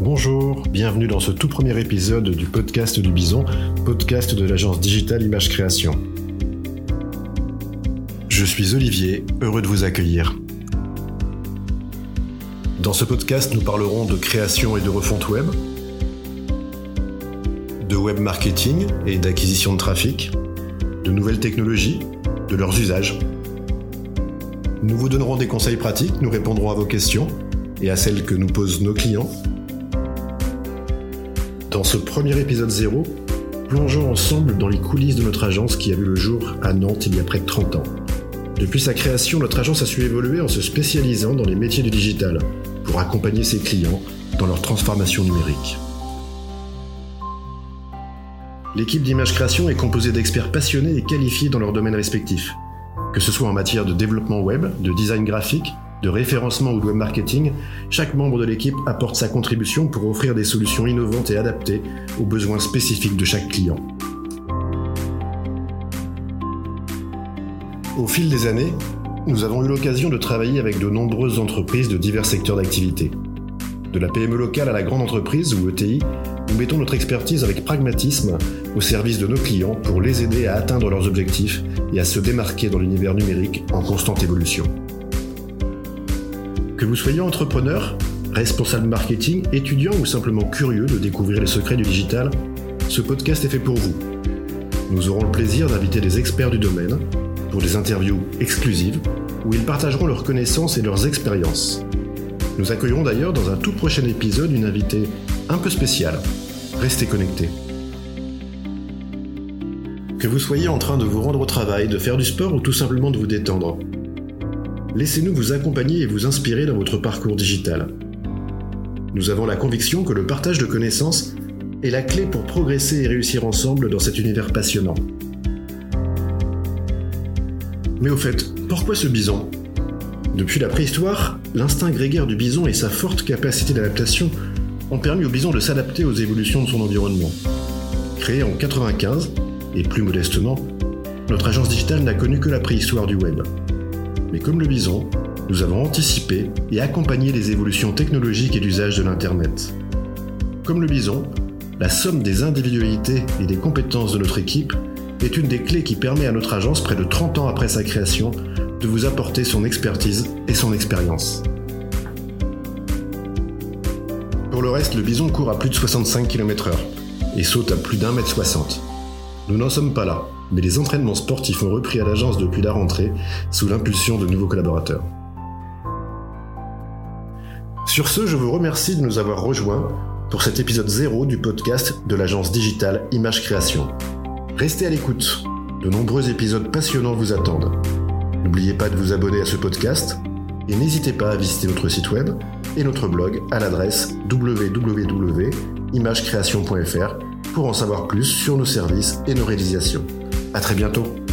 Bonjour, bienvenue dans ce tout premier épisode du podcast du Bison, podcast de l'agence digitale Image Création. Je suis Olivier, heureux de vous accueillir. Dans ce podcast, nous parlerons de création et de refonte web, de web marketing et d'acquisition de trafic, de nouvelles technologies, de leurs usages. Nous vous donnerons des conseils pratiques, nous répondrons à vos questions et à celles que nous posent nos clients dans ce premier épisode zéro, plongeons ensemble dans les coulisses de notre agence qui a vu le jour à Nantes il y a près de 30 ans. Depuis sa création, notre agence a su évoluer en se spécialisant dans les métiers du digital pour accompagner ses clients dans leur transformation numérique. L'équipe d'image création est composée d'experts passionnés et qualifiés dans leurs domaines respectifs, que ce soit en matière de développement web, de design graphique, de référencement ou de web marketing, chaque membre de l'équipe apporte sa contribution pour offrir des solutions innovantes et adaptées aux besoins spécifiques de chaque client. Au fil des années, nous avons eu l'occasion de travailler avec de nombreuses entreprises de divers secteurs d'activité. De la PME locale à la grande entreprise ou ETI, nous mettons notre expertise avec pragmatisme au service de nos clients pour les aider à atteindre leurs objectifs et à se démarquer dans l'univers numérique en constante évolution. Que vous soyez entrepreneur, responsable marketing, étudiant ou simplement curieux de découvrir les secrets du digital, ce podcast est fait pour vous. Nous aurons le plaisir d'inviter des experts du domaine pour des interviews exclusives où ils partageront leurs connaissances et leurs expériences. Nous accueillerons d'ailleurs dans un tout prochain épisode une invitée un peu spéciale. Restez connectés. Que vous soyez en train de vous rendre au travail, de faire du sport ou tout simplement de vous détendre, laissez-nous vous accompagner et vous inspirer dans votre parcours digital. Nous avons la conviction que le partage de connaissances est la clé pour progresser et réussir ensemble dans cet univers passionnant. Mais au fait, pourquoi ce bison? Depuis la préhistoire, l'instinct grégaire du bison et sa forte capacité d'adaptation ont permis au bison de s'adapter aux évolutions de son environnement. Créé en 95, et plus modestement, notre agence digitale n'a connu que la préhistoire du web. Mais comme le bison, nous avons anticipé et accompagné les évolutions technologiques et d'usage de l'Internet. Comme le bison, la somme des individualités et des compétences de notre équipe est une des clés qui permet à notre agence, près de 30 ans après sa création, de vous apporter son expertise et son expérience. Pour le reste, le bison court à plus de 65 km/h et saute à plus d'un mètre 60. Nous n'en sommes pas là mais les entraînements sportifs ont repris à l'agence depuis la rentrée sous l'impulsion de nouveaux collaborateurs. Sur ce, je vous remercie de nous avoir rejoints pour cet épisode 0 du podcast de l'agence digitale Image Création. Restez à l'écoute, de nombreux épisodes passionnants vous attendent. N'oubliez pas de vous abonner à ce podcast et n'hésitez pas à visiter notre site web et notre blog à l'adresse www.imagecreation.fr pour en savoir plus sur nos services et nos réalisations. À très bientôt.